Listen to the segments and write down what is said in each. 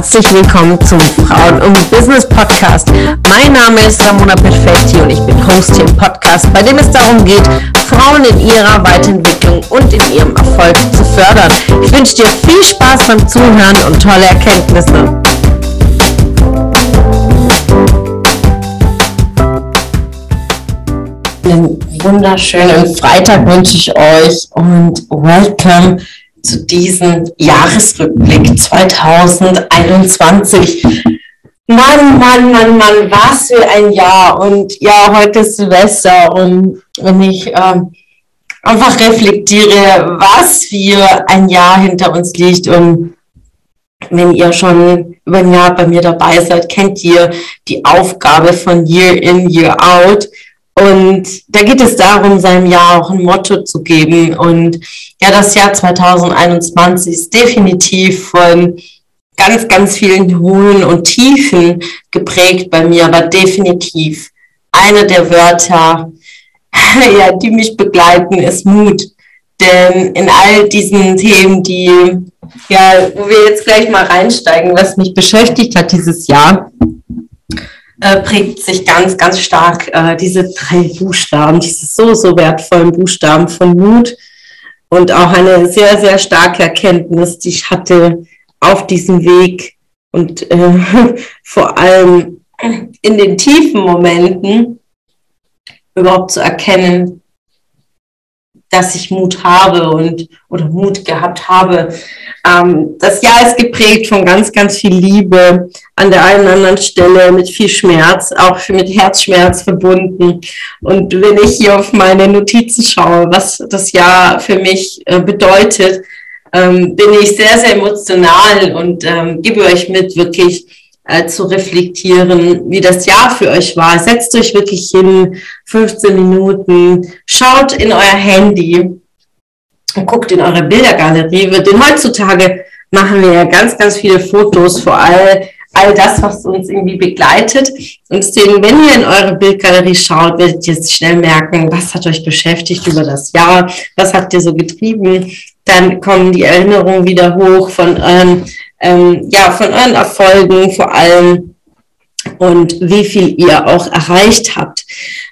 herzlich willkommen zum Frauen und Business Podcast. Mein Name ist Ramona Perfetti und ich bin Host hier im Podcast, bei dem es darum geht, Frauen in ihrer Weiterentwicklung und in ihrem Erfolg zu fördern. Ich wünsche dir viel Spaß beim Zuhören und tolle Erkenntnisse. Einen wunderschönen Freitag wünsche ich euch und welcome zu diesem Jahresrückblick 2021. Mann, Mann, Mann, Mann, was für ein Jahr. Und ja, heute ist Silvester und wenn ich ähm, einfach reflektiere, was für ein Jahr hinter uns liegt und wenn ihr schon über ein Jahr bei mir dabei seid, kennt ihr die Aufgabe von Year in, Year out. Und da geht es darum, seinem Jahr auch ein Motto zu geben. Und ja, das Jahr 2021 ist definitiv von ganz, ganz vielen Höhen und Tiefen geprägt bei mir, aber definitiv eine der Wörter, ja, die mich begleiten, ist Mut. Denn in all diesen Themen, die, ja, wo wir jetzt gleich mal reinsteigen, was mich beschäftigt hat dieses Jahr, äh, prägt sich ganz, ganz stark äh, diese drei Buchstaben, diese so, so wertvollen Buchstaben von Mut und auch eine sehr, sehr starke Erkenntnis, die ich hatte auf diesem Weg und äh, vor allem in den tiefen Momenten überhaupt zu erkennen, dass ich Mut habe und oder Mut gehabt habe. Ähm, das Jahr ist geprägt von ganz, ganz viel Liebe an der einen oder anderen Stelle mit viel Schmerz, auch mit Herzschmerz verbunden. Und wenn ich hier auf meine Notizen schaue, was das Jahr für mich äh, bedeutet, ähm, bin ich sehr, sehr emotional und ähm, gebe euch mit, wirklich äh, zu reflektieren, wie das Jahr für euch war. Setzt euch wirklich hin, 15 Minuten, schaut in euer Handy und guckt in eure Bildergalerie. Denn heutzutage machen wir ja ganz, ganz viele Fotos, vor allem all das, was uns irgendwie begleitet. Und deswegen, wenn ihr in eure Bildgalerie schaut, werdet ihr schnell merken, was hat euch beschäftigt über das Jahr, was habt ihr so getrieben. Dann kommen die Erinnerungen wieder hoch von euren ähm, ja, von euren Erfolgen vor allem und wie viel ihr auch erreicht habt.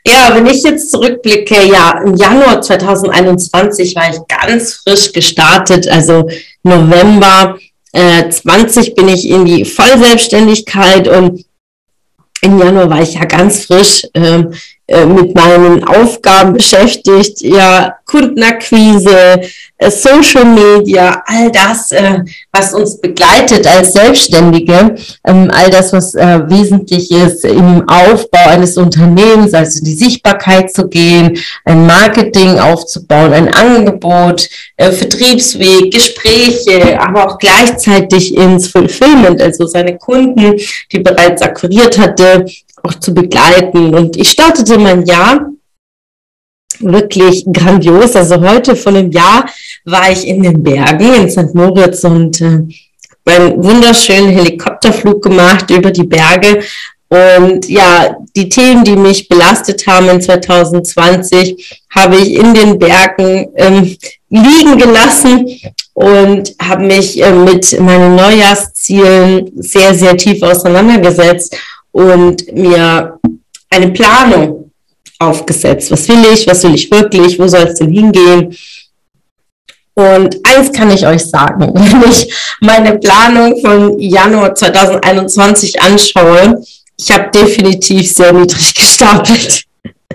Ja, wenn ich jetzt zurückblicke, ja, im Januar 2021 war ich ganz frisch gestartet, also November äh, 20 bin ich in die Vollselbstständigkeit und im Januar war ich ja ganz frisch ähm, äh, mit meinen Aufgaben beschäftigt, ja, Kundenakquise, äh, Social Media, all das, äh, was uns begleitet als Selbstständige, ähm, all das, was wesentlich ist im Aufbau eines Unternehmens, also die Sichtbarkeit zu gehen, ein Marketing aufzubauen, ein Angebot, Vertriebsweg, Gespräche, aber auch gleichzeitig ins Fulfillment, also seine Kunden, die bereits akquiriert hatte, auch zu begleiten. Und ich startete mein Jahr wirklich grandios. Also heute von einem Jahr war ich in den Bergen in St. Moritz und äh, einen wunderschönen Helikopterflug gemacht über die Berge. Und ja, die Themen, die mich belastet haben in 2020, habe ich in den Bergen ähm, liegen gelassen und habe mich äh, mit meinen Neujahrszielen sehr, sehr tief auseinandergesetzt und mir eine Planung aufgesetzt. Was will ich? Was will ich wirklich? Wo soll es denn hingehen? Und eins kann ich euch sagen, wenn ich meine Planung von Januar 2021 anschaue, ich habe definitiv sehr niedrig gestapelt.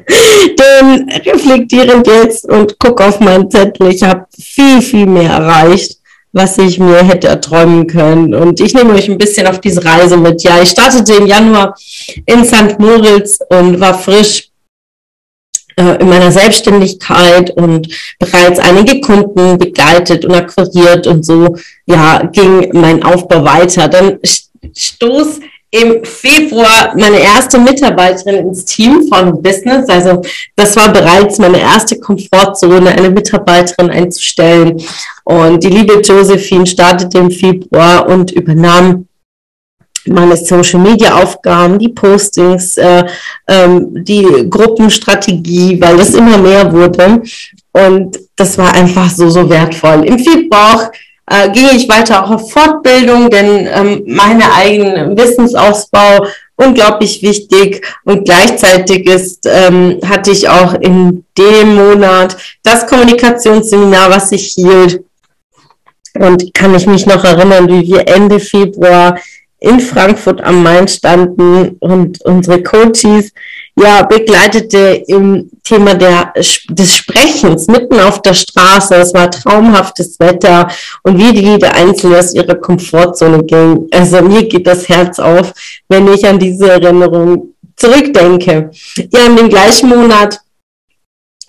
Denn reflektierend jetzt und gucke auf meinen Zettel, ich habe viel, viel mehr erreicht was ich mir hätte erträumen können. Und ich nehme euch ein bisschen auf diese Reise mit. Ja, ich startete im Januar in St. Moritz und war frisch äh, in meiner Selbstständigkeit und bereits einige Kunden begleitet und akquiriert und so, ja, ging mein Aufbau weiter. Dann stoß im Februar meine erste Mitarbeiterin ins Team von Business. Also das war bereits meine erste Komfortzone, eine Mitarbeiterin einzustellen. Und die liebe Josephine startete im Februar und übernahm meine Social Media Aufgaben, die Postings, äh, ähm, die Gruppenstrategie, weil es immer mehr wurde. Und das war einfach so, so wertvoll. Im Februar äh, ging ich weiter auch auf Fortbildung, denn ähm, meine eigenen Wissensausbau unglaublich wichtig und gleichzeitig ist, ähm, hatte ich auch in dem Monat das Kommunikationsseminar, was ich hielt. Und kann ich mich noch erinnern, wie wir Ende Februar in Frankfurt am Main standen und unsere Coaches ja begleitete im Thema der, des Sprechens mitten auf der Straße. Es war traumhaftes Wetter und wie die jede Einzelne aus ihrer Komfortzone ging. Also mir geht das Herz auf, wenn ich an diese Erinnerung zurückdenke. Ja, in dem gleichen Monat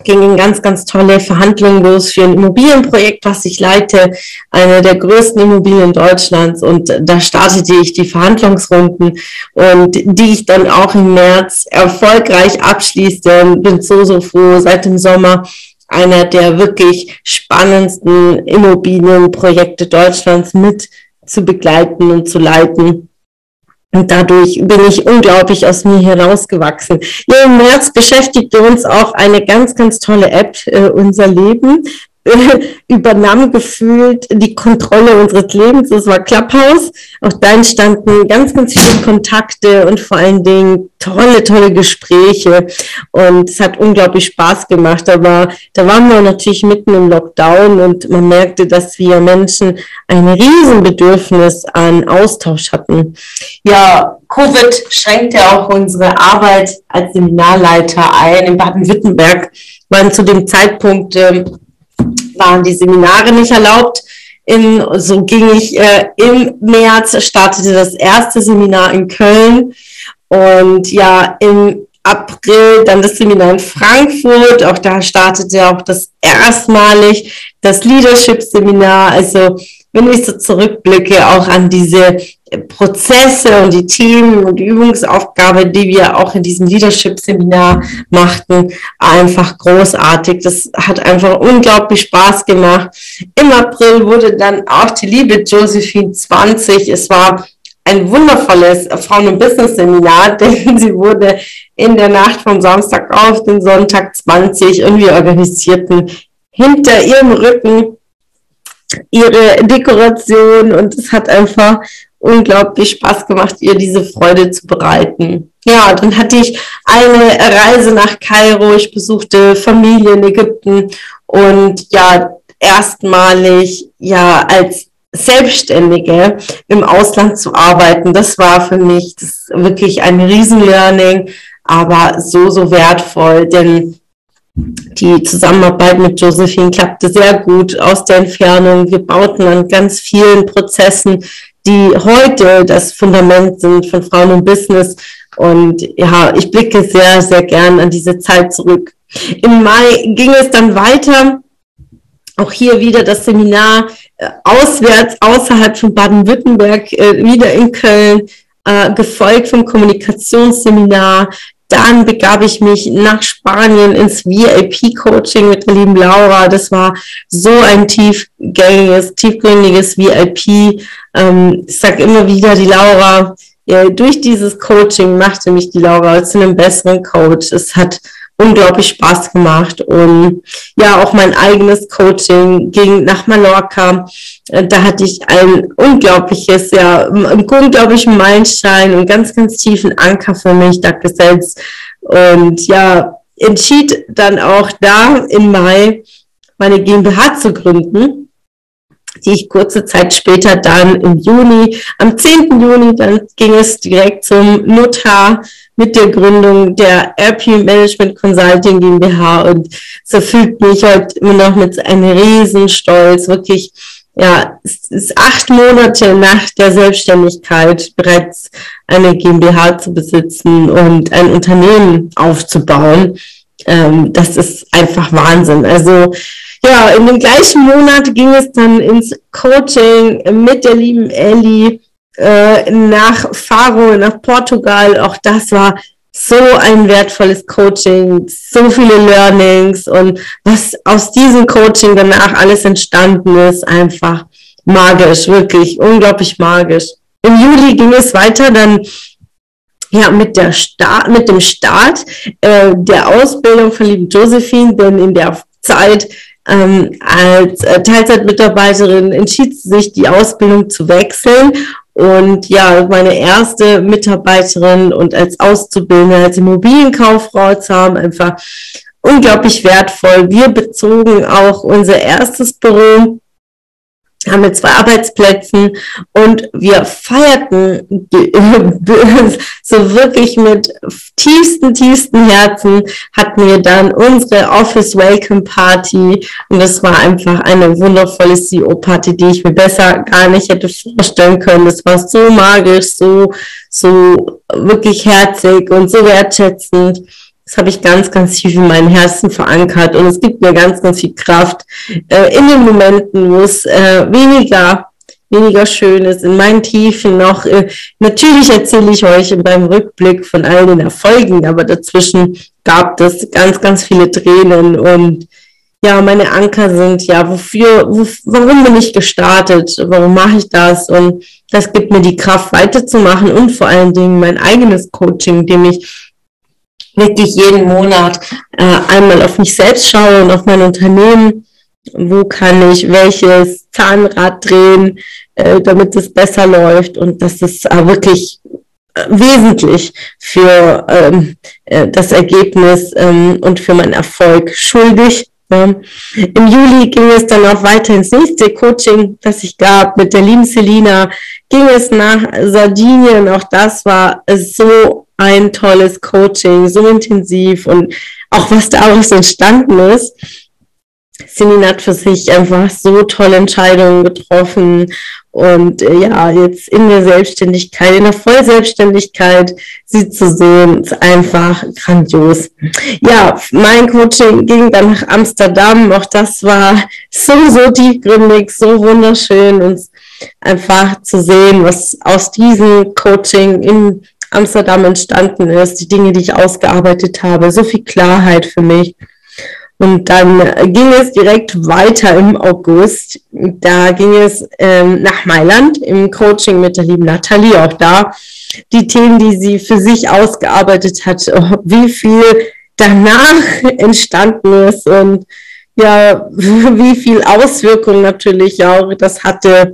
gingen ganz, ganz tolle Verhandlungen los für ein Immobilienprojekt, was ich leite, eine der größten Immobilien Deutschlands. Und da startete ich die Verhandlungsrunden und die ich dann auch im März erfolgreich abschließte. Bin so, so froh seit dem Sommer einer der wirklich spannendsten Immobilienprojekte Deutschlands mit zu begleiten und zu leiten. Und dadurch bin ich unglaublich aus mir herausgewachsen. Ja, Im März beschäftigte uns auch eine ganz, ganz tolle App, äh, unser Leben, übernahm gefühlt die Kontrolle unseres Lebens. Das war Clubhouse. Auch da entstanden ganz, ganz viele Kontakte und vor allen Dingen tolle, tolle Gespräche. Und es hat unglaublich Spaß gemacht. Aber da waren wir natürlich mitten im Lockdown und man merkte, dass wir Menschen ein Riesenbedürfnis an Austausch hatten. Ja, Covid schränkte auch unsere Arbeit als Seminarleiter ein. In Baden-Württemberg waren zu dem Zeitpunkt äh, waren die Seminare nicht erlaubt. In, so ging ich äh, im März, startete das erste Seminar in Köln und ja, im April dann das Seminar in Frankfurt. Auch da startete auch das erstmalig das Leadership-Seminar. Also wenn ich so zurückblicke, auch an diese Prozesse und die Themen und Übungsaufgabe, die wir auch in diesem Leadership-Seminar machten, einfach großartig. Das hat einfach unglaublich Spaß gemacht. Im April wurde dann auch die liebe Josephine 20. Es war ein wundervolles Frauen- und Business-Seminar, denn sie wurde in der Nacht vom Samstag auf den Sonntag 20 und wir organisierten hinter ihrem Rücken ihre Dekoration und es hat einfach unglaublich Spaß gemacht, ihr diese Freude zu bereiten. Ja, dann hatte ich eine Reise nach Kairo. Ich besuchte Familie in Ägypten und ja, erstmalig ja als Selbstständige im Ausland zu arbeiten. Das war für mich das wirklich ein Riesenlearning, aber so, so wertvoll, denn die Zusammenarbeit mit Josephine klappte sehr gut aus der Entfernung. Wir bauten an ganz vielen Prozessen, die heute das Fundament sind von Frauen im Business. Und ja, ich blicke sehr, sehr gern an diese Zeit zurück. Im Mai ging es dann weiter. Auch hier wieder das Seminar äh, auswärts, außerhalb von Baden-Württemberg, äh, wieder in Köln, äh, gefolgt vom Kommunikationsseminar, dann begab ich mich nach Spanien ins VIP-Coaching mit der lieben Laura. Das war so ein tiefgängiges, tiefgründiges VIP. Ähm, ich sage immer wieder, die Laura, ja, durch dieses Coaching machte mich die Laura zu einem besseren Coach. Es hat unglaublich Spaß gemacht und ja, auch mein eigenes Coaching ging nach Mallorca. Äh, da hatte ich ein unglaubliches, ja, einen unglaublichen Meilenstein und ganz, ganz tiefen Anker für mich da gesetzt und ja, entschied dann auch da im Mai meine GmbH zu gründen die ich kurze Zeit später dann im Juni, am 10. Juni, dann ging es direkt zum Notar mit der Gründung der RP Management Consulting GmbH und es erfüllt mich heute immer noch mit einem Riesenstolz, wirklich, ja, es ist acht Monate nach der Selbstständigkeit bereits eine GmbH zu besitzen und ein Unternehmen aufzubauen. Ähm, das ist einfach Wahnsinn. Also, ja, in dem gleichen Monat ging es dann ins Coaching mit der lieben Ellie äh, nach Faro, nach Portugal. Auch das war so ein wertvolles Coaching, so viele Learnings und was aus diesem Coaching danach alles entstanden ist, einfach magisch, wirklich unglaublich magisch. Im Juli ging es weiter dann ja mit der Start, mit dem Start äh, der Ausbildung von lieben Josephine, denn in der Zeit ähm, als äh, Teilzeitmitarbeiterin entschied sie sich, die Ausbildung zu wechseln. Und ja, meine erste Mitarbeiterin und als Auszubildende, als Immobilienkauffrau zu haben, einfach unglaublich wertvoll. Wir bezogen auch unser erstes Büro haben wir zwei Arbeitsplätzen und wir feierten so wirklich mit tiefsten, tiefsten Herzen hatten wir dann unsere Office Welcome Party und das war einfach eine wundervolle CEO Party, die ich mir besser gar nicht hätte vorstellen können. Das war so magisch, so, so wirklich herzig und so wertschätzend. Das habe ich ganz, ganz tief in meinem Herzen verankert und es gibt mir ganz, ganz viel Kraft äh, in den Momenten, wo es äh, weniger weniger schön ist, in meinen Tiefen noch. Äh, natürlich erzähle ich euch beim Rückblick von all den Erfolgen, aber dazwischen gab es ganz, ganz viele Tränen und ja, meine Anker sind ja, wofür, wo, warum bin ich gestartet? Warum mache ich das? Und das gibt mir die Kraft weiterzumachen und vor allen Dingen mein eigenes Coaching, dem ich wirklich jeden Monat äh, einmal auf mich selbst schaue und auf mein Unternehmen. Wo kann ich welches Zahnrad drehen, äh, damit es besser läuft und das ist äh, wirklich äh, wesentlich für ähm, äh, das Ergebnis ähm, und für meinen Erfolg schuldig. Ja. Im Juli ging es dann auch weiter ins nächste Coaching, das ich gab mit der lieben Selina. Ging es nach Sardinien. Auch das war so ein tolles Coaching, so intensiv und auch was daraus entstanden ist. Celine hat für sich einfach so tolle Entscheidungen getroffen und äh, ja, jetzt in der Selbstständigkeit, in der Vollselbstständigkeit sie zu sehen, ist einfach grandios. Ja, mein Coaching ging dann nach Amsterdam, auch das war so, so tiefgründig, so wunderschön und einfach zu sehen, was aus diesem Coaching in Amsterdam entstanden ist, die Dinge, die ich ausgearbeitet habe, so viel Klarheit für mich. Und dann ging es direkt weiter im August. Da ging es ähm, nach Mailand im Coaching mit der lieben Nathalie. Auch da die Themen, die sie für sich ausgearbeitet hat, wie viel danach entstanden ist und ja, wie viel Auswirkungen natürlich auch das hatte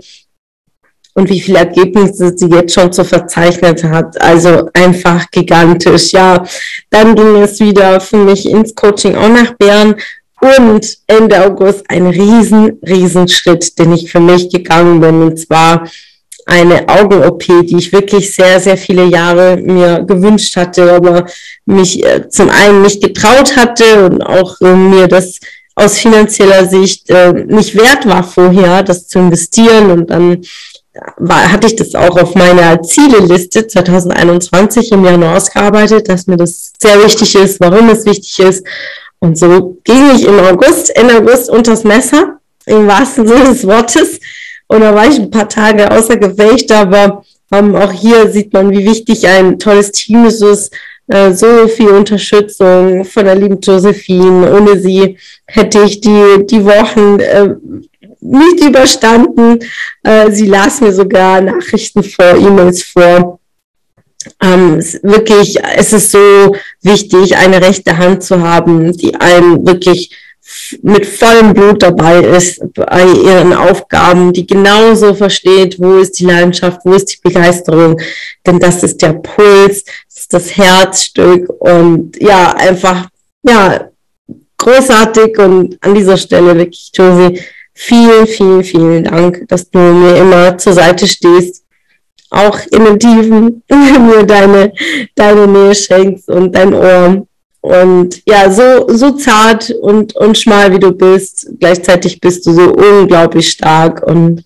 und wie viele Ergebnisse sie jetzt schon zu verzeichnet hat. Also einfach gigantisch. Ja, dann ging es wieder für mich ins Coaching auch nach Bern und Ende August ein riesen, riesen Schritt, den ich für mich gegangen bin. Und zwar eine Augen-OP, die ich wirklich sehr, sehr viele Jahre mir gewünscht hatte, aber mich äh, zum einen nicht getraut hatte und auch äh, mir das aus finanzieller Sicht äh, nicht wert war vorher, das zu investieren und dann war, hatte ich das auch auf meiner Zieleliste 2021 im Januar ausgearbeitet, dass mir das sehr wichtig ist, warum es wichtig ist. Und so ging ich im August, Ende August unters Messer, im wahrsten Sinne des Wortes. Und da war ich ein paar Tage außer Gefecht, aber ähm, auch hier sieht man, wie wichtig ein tolles Team ist. äh, so viel Unterstützung von der lieben Josephine. Ohne sie hätte ich die, die Wochen äh, nicht überstanden. Äh, sie las mir sogar Nachrichten vor, E-Mails vor. Ähm, es wirklich, es ist so wichtig, eine rechte Hand zu haben, die einem wirklich mit vollem Blut dabei ist bei ihren Aufgaben, die genauso versteht, wo ist die Leidenschaft, wo ist die Begeisterung, denn das ist der Puls, das ist das Herzstück und ja, einfach, ja, großartig und an dieser Stelle wirklich, Josie, Vielen, vielen, vielen Dank, dass du mir immer zur Seite stehst. Auch in den Tiefen mir deine, deine Nähe schenkst und dein Ohr. Und ja, so, so zart und, und schmal wie du bist, gleichzeitig bist du so unglaublich stark und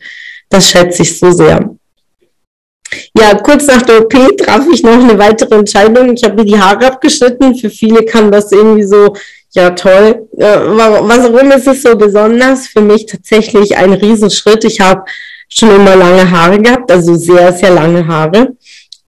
das schätze ich so sehr. Ja, kurz nach der OP traf ich noch eine weitere Entscheidung. Ich habe mir die Haare abgeschnitten. Für viele kann das irgendwie so ja, toll. Warum ist es so besonders? Für mich tatsächlich ein Riesenschritt. Ich habe schon immer lange Haare gehabt, also sehr, sehr lange Haare.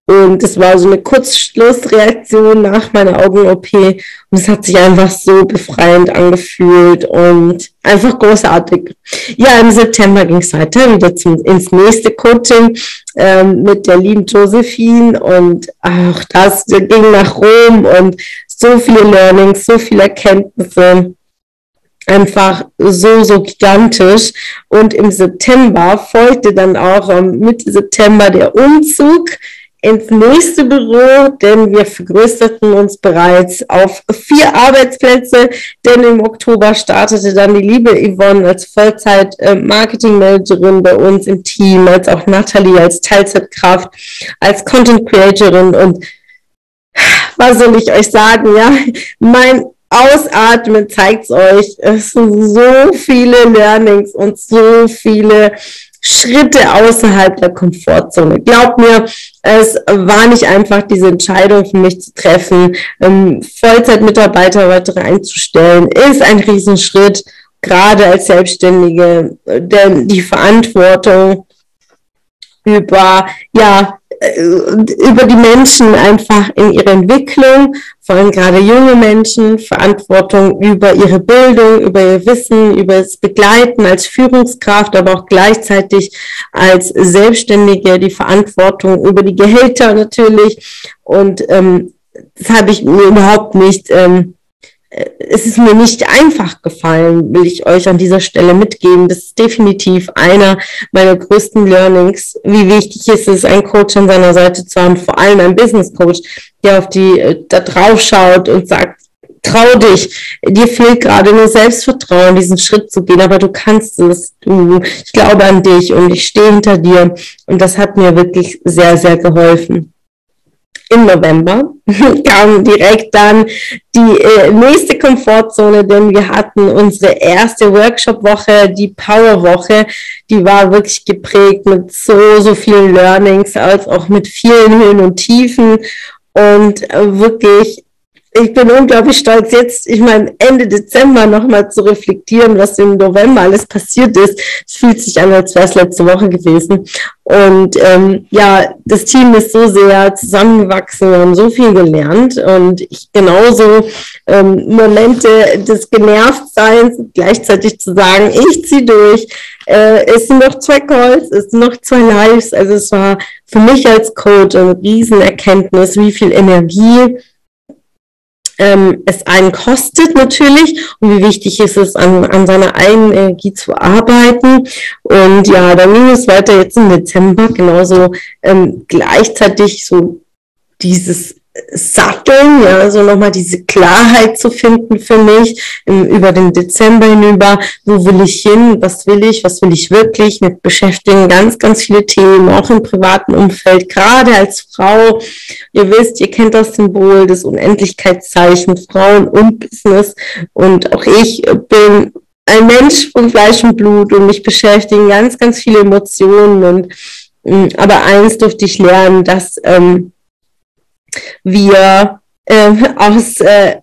Und es war so eine Kurzschlussreaktion nach meiner Augen-OP. Und es hat sich einfach so befreiend angefühlt und einfach großartig. Ja, im September ging es weiter, wieder zum, ins nächste Coaching ähm, mit der lieben Josephine. Und auch das ging nach Rom und so viele Learnings, so viele Erkenntnisse. einfach so, so gigantisch. Und im September folgte dann auch ähm, Mitte September der Umzug ins nächste Büro, denn wir vergrößerten uns bereits auf vier Arbeitsplätze, denn im Oktober startete dann die liebe Yvonne als Vollzeit-Marketing-Managerin bei uns im Team, als auch Natalie als Teilzeitkraft, als Content-Creatorin und was soll ich euch sagen, ja, mein Ausatmen zeigt euch, es sind so viele Learnings und so viele Schritte außerhalb der Komfortzone. Glaubt mir, es war nicht einfach, diese Entscheidung für mich zu treffen, ähm, Vollzeitmitarbeiter weitere einzustellen, ist ein Riesenschritt, gerade als Selbstständige, denn die Verantwortung über, ja, über die Menschen einfach in ihrer Entwicklung, vor allem gerade junge Menschen, Verantwortung über ihre Bildung, über ihr Wissen, über das Begleiten als Führungskraft, aber auch gleichzeitig als Selbstständige, die Verantwortung über die Gehälter natürlich. Und ähm, das habe ich mir überhaupt nicht ähm, es ist mir nicht einfach gefallen, will ich euch an dieser Stelle mitgeben. Das ist definitiv einer meiner größten Learnings. Wie wichtig ist es, einen Coach an seiner Seite zu haben, vor allem einen Business Coach, der auf die, äh, da drauf schaut und sagt, trau dich. Dir fehlt gerade nur Selbstvertrauen, diesen Schritt zu gehen, aber du kannst es. Du, ich glaube an dich und ich stehe hinter dir. Und das hat mir wirklich sehr, sehr geholfen im November kam direkt dann die äh, nächste Komfortzone, denn wir hatten unsere erste Workshop-Woche, die Power-Woche. Die war wirklich geprägt mit so, so vielen Learnings, als auch mit vielen Höhen und Tiefen und äh, wirklich ich bin unglaublich stolz, jetzt, ich meine, Ende Dezember nochmal zu reflektieren, was im November alles passiert ist. Es fühlt sich an, als wäre es letzte Woche gewesen. Und ähm, ja, das Team ist so sehr zusammengewachsen, haben so viel gelernt und ich genauso ähm, Momente des Genervtseins, gleichzeitig zu sagen, ich ziehe durch. Äh, es sind noch zwei Calls, es sind noch zwei Lives. Also es war für mich als Coach eine Riesenerkenntnis, wie viel Energie ähm, es einen kostet natürlich und wie wichtig ist es, an, an seiner eigenen Energie zu arbeiten. Und ja, dann ging es weiter jetzt im Dezember, genauso ähm, gleichzeitig so dieses satteln, ja, so nochmal diese Klarheit zu finden für mich über den Dezember hinüber. Wo will ich hin? Was will ich? Was will ich wirklich? Mit beschäftigen ganz, ganz viele Themen, auch im privaten Umfeld, gerade als Frau. Ihr wisst, ihr kennt das Symbol des Unendlichkeitszeichen Frauen und Business. Und auch ich bin ein Mensch von Fleisch und Blut und mich beschäftigen ganz, ganz viele Emotionen und mm, aber eins durfte ich lernen, dass ähm, wir äh, aus äh,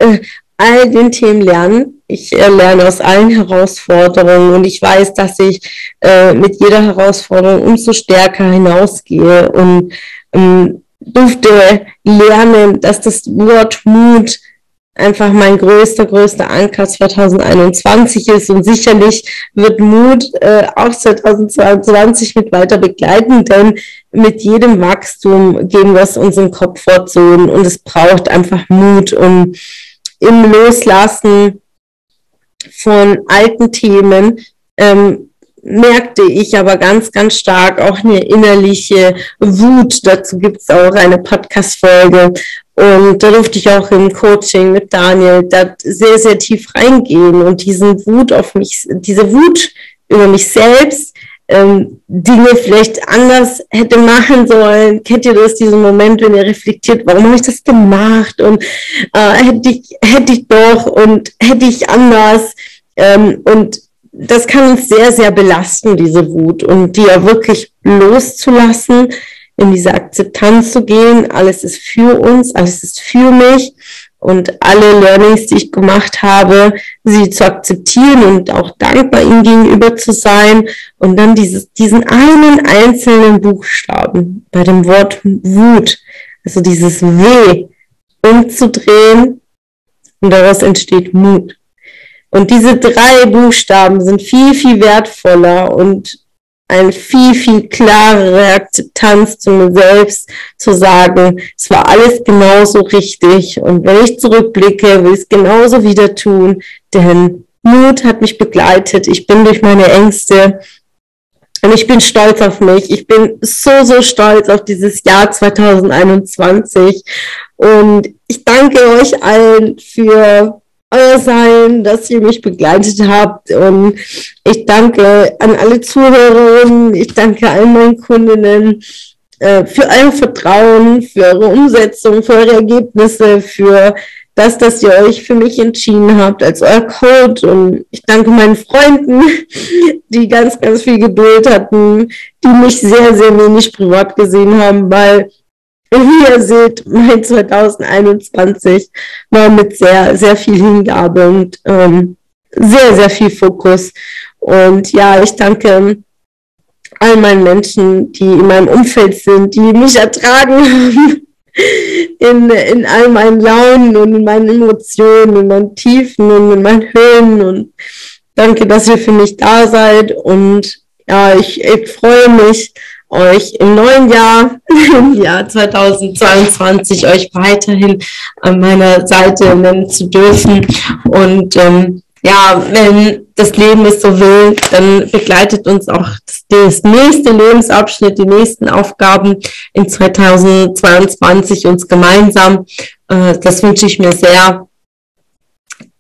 all den Themen lernen. Ich äh, lerne aus allen Herausforderungen und ich weiß, dass ich äh, mit jeder Herausforderung umso stärker hinausgehe und ähm, durfte lernen, dass das Wort Mut einfach mein größter, größter Anker 2021 ist und sicherlich wird Mut äh, auch 2022 mit weiter begleiten, denn mit jedem Wachstum gehen wir aus unseren Komfortzonen und es braucht einfach Mut, um im Loslassen von alten Themen ähm, merkte ich aber ganz, ganz stark auch eine innerliche Wut. Dazu gibt es auch eine Podcast-Folge. Und da durfte ich auch im Coaching mit Daniel da sehr, sehr tief reingehen und diesen Wut auf mich, diese Wut über mich selbst, ähm, Dinge vielleicht anders hätte machen sollen. Kennt ihr das, diesen Moment, wenn ihr reflektiert, warum habe ich das gemacht und äh, hätte ich, hätte ich doch und hätte ich anders. Ähm, und das kann uns sehr, sehr belasten, diese Wut und die ja wirklich loszulassen, in diese Akzeptanz zu gehen. Alles ist für uns, alles ist für mich und alle Learnings, die ich gemacht habe, sie zu akzeptieren und auch dankbar ihnen gegenüber zu sein und dann dieses, diesen einen einzelnen Buchstaben bei dem Wort Wut, also dieses W, umzudrehen und daraus entsteht Mut. Und diese drei Buchstaben sind viel, viel wertvoller und eine viel, viel klarere Akzeptanz zu mir selbst, zu sagen, es war alles genauso richtig und wenn ich zurückblicke, will ich es genauso wieder tun, denn Mut hat mich begleitet. Ich bin durch meine Ängste und ich bin stolz auf mich. Ich bin so, so stolz auf dieses Jahr 2021. Und ich danke euch allen für euer Sein, dass ihr mich begleitet habt. Und ich danke an alle Zuhörerinnen. Ich danke allen meinen Kundinnen äh, für euer Vertrauen, für eure Umsetzung, für eure Ergebnisse, für das, dass ihr euch für mich entschieden habt als euer Code. Und ich danke meinen Freunden, die ganz, ganz viel Geduld hatten, die mich sehr, sehr wenig privat gesehen haben, weil, wie ihr seht, mein 2021 war mit sehr, sehr viel Hingabe und ähm, sehr, sehr viel Fokus. Und ja, ich danke all meinen Menschen, die in meinem Umfeld sind, die mich ertragen haben in, in all meinen Launen und in meinen Emotionen, in meinen Tiefen und in meinen Höhen. Und danke, dass ihr für mich da seid. Und ja, ich, ich freue mich, euch im neuen Jahr, im Jahr 2022, euch weiterhin an meiner Seite nennen zu dürfen. Und ähm, ja, wenn das Leben es so will, dann begleitet uns auch das, nächste Lebensabschnitt, die nächsten Aufgaben in 2022 uns gemeinsam. Äh, das wünsche ich mir sehr.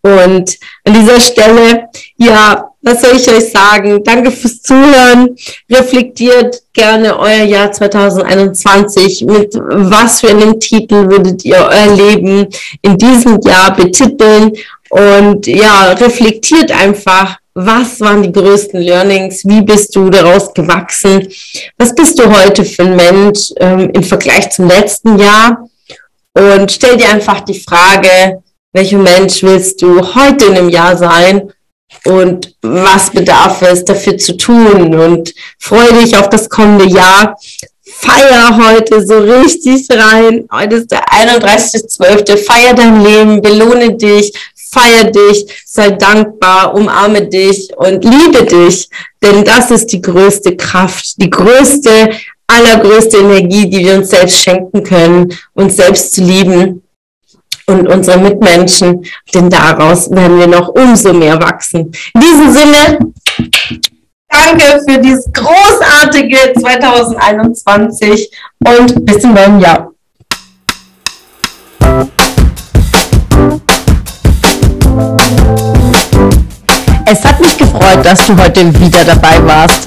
Und an dieser Stelle, ja, was soll ich euch sagen? Danke fürs Zuhören. Reflektiert gerne euer Jahr 2021. Mit was für einem Titel würdet ihr euer Leben in diesem Jahr betiteln? Und ja, reflektiert einfach, was waren die größten Learnings? Wie bist du daraus gewachsen? Was bist du heute für ein Mensch ähm, im Vergleich zum letzten Jahr? Und stell dir einfach die Frage, welcher Mensch willst du heute in einem Jahr sein? Und was bedarf es dafür zu tun? Und freue dich auf das kommende Jahr. Feier heute so richtig rein. Heute ist der 31.12. Feier dein Leben, belohne dich, feier dich, sei dankbar, umarme dich und liebe dich, denn das ist die größte Kraft, die größte, allergrößte Energie, die wir uns selbst schenken können, uns selbst zu lieben und unsere Mitmenschen, denn daraus werden wir noch umso mehr wachsen. In diesem Sinne, danke für dieses großartige 2021 und bis zum neuen Jahr. Es hat mich gefreut, dass du heute wieder dabei warst.